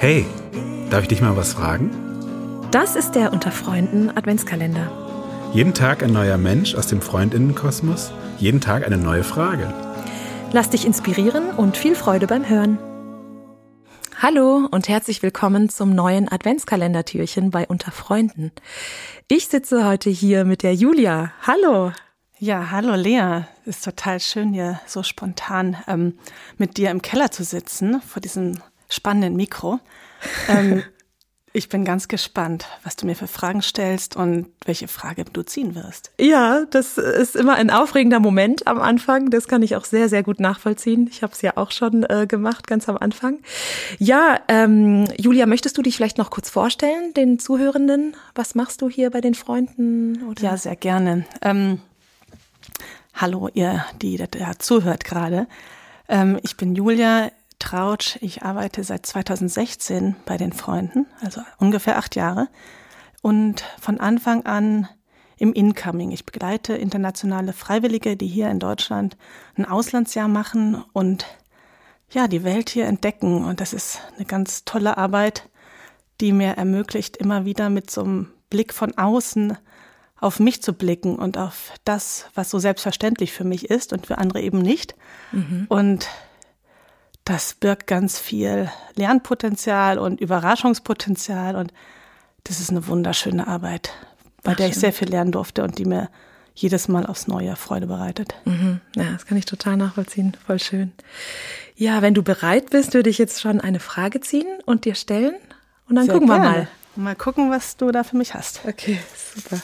Darf ich dich mal was fragen? Das ist der Unter Freunden Adventskalender. Jeden Tag ein neuer Mensch aus dem Freundinnenkosmos, jeden Tag eine neue Frage. Lass dich inspirieren und viel Freude beim Hören. Hallo und herzlich willkommen zum neuen Adventskalendertürchen bei Unter Freunden. Ich sitze heute hier mit der Julia. Hallo. Ja, hallo Lea. Ist total schön, hier so spontan ähm, mit dir im Keller zu sitzen, vor diesem spannenden Mikro. Ähm, ich bin ganz gespannt, was du mir für Fragen stellst und welche Frage du ziehen wirst. Ja, das ist immer ein aufregender Moment am Anfang. Das kann ich auch sehr, sehr gut nachvollziehen. Ich habe es ja auch schon äh, gemacht, ganz am Anfang. Ja, ähm, Julia, möchtest du dich vielleicht noch kurz vorstellen, den Zuhörenden? Was machst du hier bei den Freunden? Oder? Ja, sehr gerne. Ähm, Hallo, ihr, die da zuhört gerade. Ähm, ich bin Julia Trautsch. Ich arbeite seit 2016 bei den Freunden, also ungefähr acht Jahre. Und von Anfang an im Incoming. Ich begleite internationale Freiwillige, die hier in Deutschland ein Auslandsjahr machen und ja, die Welt hier entdecken. Und das ist eine ganz tolle Arbeit, die mir ermöglicht, immer wieder mit so einem Blick von außen auf mich zu blicken und auf das, was so selbstverständlich für mich ist und für andere eben nicht. Mhm. Und das birgt ganz viel Lernpotenzial und Überraschungspotenzial und das ist eine wunderschöne Arbeit, bei Ach, der ich sehr viel lernen durfte und die mir jedes Mal aufs Neue Freude bereitet. Mhm. Ja, das kann ich total nachvollziehen. Voll schön. Ja, wenn du bereit bist, würde ich jetzt schon eine Frage ziehen und dir stellen. Und dann sehr gucken gerne. wir mal. Mal gucken, was du da für mich hast. Okay, super.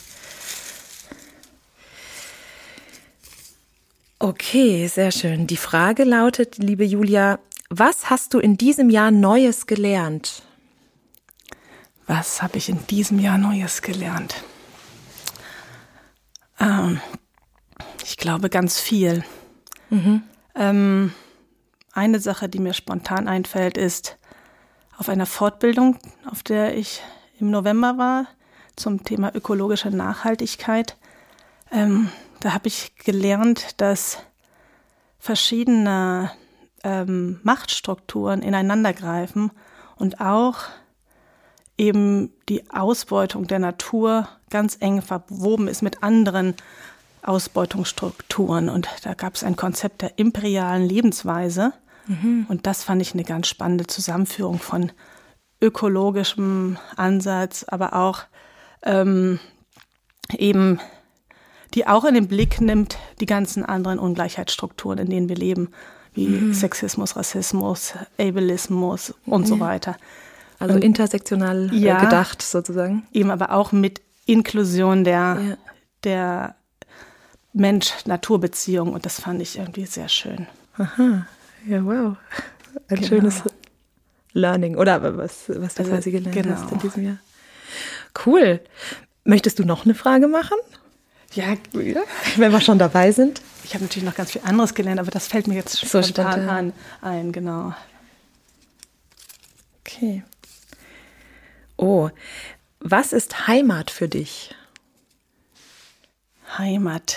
Okay, sehr schön. Die Frage lautet, liebe Julia, was hast du in diesem Jahr Neues gelernt? Was habe ich in diesem Jahr Neues gelernt? Ähm, ich glaube ganz viel. Mhm. Ähm, eine Sache, die mir spontan einfällt, ist auf einer Fortbildung, auf der ich im November war, zum Thema ökologische Nachhaltigkeit. Ähm, da habe ich gelernt, dass verschiedene ähm, Machtstrukturen ineinandergreifen und auch eben die Ausbeutung der Natur ganz eng verwoben ist mit anderen Ausbeutungsstrukturen. Und da gab es ein Konzept der imperialen Lebensweise. Mhm. Und das fand ich eine ganz spannende Zusammenführung von ökologischem Ansatz, aber auch ähm, eben die auch in den Blick nimmt die ganzen anderen Ungleichheitsstrukturen, in denen wir leben, wie mhm. Sexismus, Rassismus, Ableismus und so weiter. Also und, intersektional äh, ja, gedacht sozusagen. Eben aber auch mit Inklusion der, ja. der Mensch-Natur-Beziehung und das fand ich irgendwie sehr schön. Aha, ja, wow. Ein genau. schönes Learning oder was, was du also, quasi gelernt genau. hast in diesem Jahr. Cool. Möchtest du noch eine Frage machen? Ja, wenn wir schon dabei sind. Ich habe natürlich noch ganz viel anderes gelernt, aber das fällt mir jetzt so spontan an, ein, genau. Okay. Oh, was ist Heimat für dich? Heimat.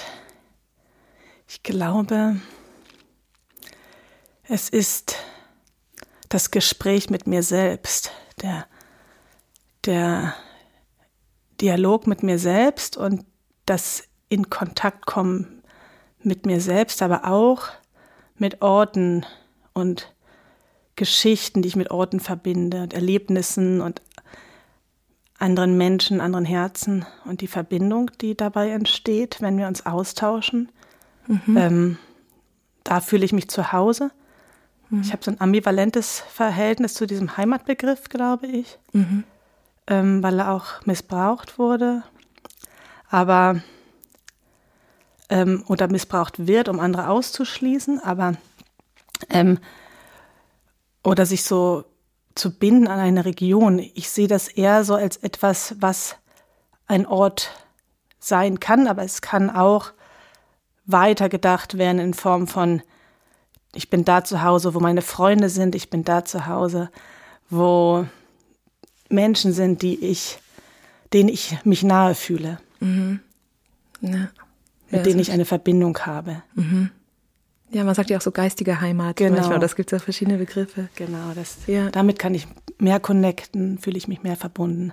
Ich glaube, es ist das Gespräch mit mir selbst, der, der Dialog mit mir selbst und das in Kontakt kommen mit mir selbst, aber auch mit Orten und Geschichten, die ich mit Orten verbinde und Erlebnissen und anderen Menschen, anderen Herzen und die Verbindung, die dabei entsteht, wenn wir uns austauschen. Mhm. Ähm, da fühle ich mich zu Hause. Mhm. Ich habe so ein ambivalentes Verhältnis zu diesem Heimatbegriff, glaube ich, mhm. ähm, weil er auch missbraucht wurde. Aber ähm, oder missbraucht wird, um andere auszuschließen, aber ähm, oder sich so zu binden an eine Region. Ich sehe das eher so als etwas, was ein Ort sein kann, aber es kann auch weitergedacht werden in Form von ich bin da zu Hause, wo meine Freunde sind, ich bin da zu Hause, wo Menschen sind, die ich, denen ich mich nahe fühle. Mhm. Ja mit ja, denen ich eine Verbindung habe. Mhm. Ja, man sagt ja auch so geistige Heimat. Genau. Manchmal. Das gibt ja verschiedene Begriffe. Genau, das, Ja. damit kann ich mehr connecten, fühle ich mich mehr verbunden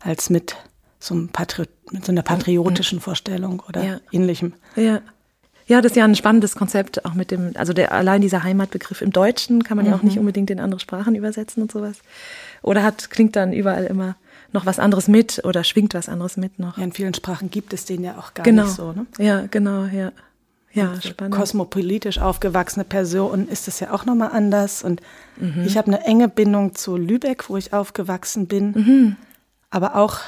als mit so, einem Patriot, mit so einer patriotischen Vorstellung oder Ja. ähnlichem. Ja. Ja, das ist ja ein spannendes Konzept, auch mit dem, also der, allein dieser Heimatbegriff im Deutschen kann man ja auch nicht unbedingt in andere Sprachen übersetzen und sowas. Oder hat, klingt dann überall immer noch was anderes mit oder schwingt was anderes mit noch. Ja, in vielen Sprachen gibt es den ja auch gar genau. nicht so. Ne? Ja, genau, ja. Ja, spannend. Kosmopolitisch aufgewachsene Person ist es ja auch nochmal anders. Und Mhm. ich habe eine enge Bindung zu Lübeck, wo ich aufgewachsen bin, Mhm. aber auch,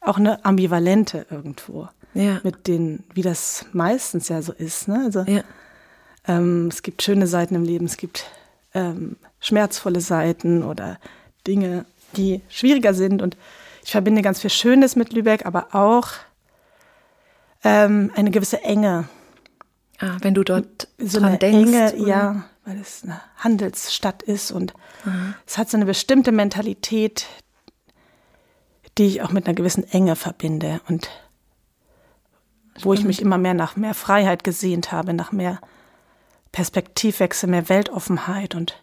auch eine ambivalente irgendwo. Ja. Mit den, wie das meistens ja so ist. Ne? Also Ja. ähm, es gibt schöne Seiten im Leben, es gibt ähm, schmerzvolle Seiten oder Dinge, die schwieriger sind. Und ich verbinde ganz viel Schönes mit Lübeck, aber auch ähm, eine gewisse Enge. Ah, wenn du dort So dran eine denkst. Enge, oder? ja, weil es eine Handelsstadt ist und es hat so eine bestimmte Mentalität, die ich auch mit einer gewissen Enge verbinde und wo ich mich immer mehr nach mehr Freiheit gesehnt habe, nach mehr Perspektivwechsel, mehr Weltoffenheit und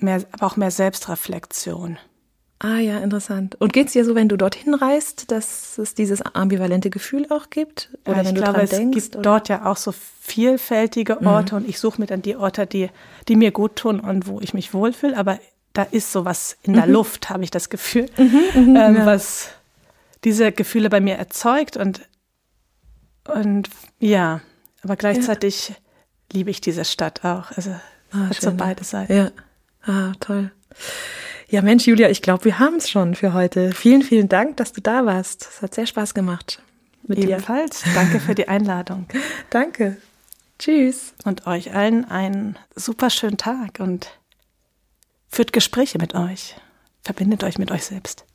mehr, aber auch mehr Selbstreflexion. Ah ja, interessant. Und geht's dir so, wenn du dorthin reist, dass es dieses ambivalente Gefühl auch gibt? Oder Ja, wenn ich du glaube, dran es denkst? gibt oder? Mhm. dort ja auch so vielfältige Orte und ich suche mir dann die Orte, die, die mir gut tun und wo ich mich wohlfühle. Aber da ist sowas in Mhm. der Luft, habe ich das Gefühl, ähm, was diese Gefühle bei mir erzeugt. Und, und ja, aber gleichzeitig liebe ich diese Stadt auch. Also Ah, hat so schön. beide Seiten. Ja. Ah, toll. Ja, Mensch, Julia, ich glaube, wir haben es schon für heute. Vielen, vielen Dank, dass du da warst. Es hat sehr Spaß gemacht mit dir. Ebenfalls. Danke für die Einladung. Danke. Tschüss. Und euch allen einen super schönen Tag und führt Gespräche mit euch. Verbindet euch mit euch selbst.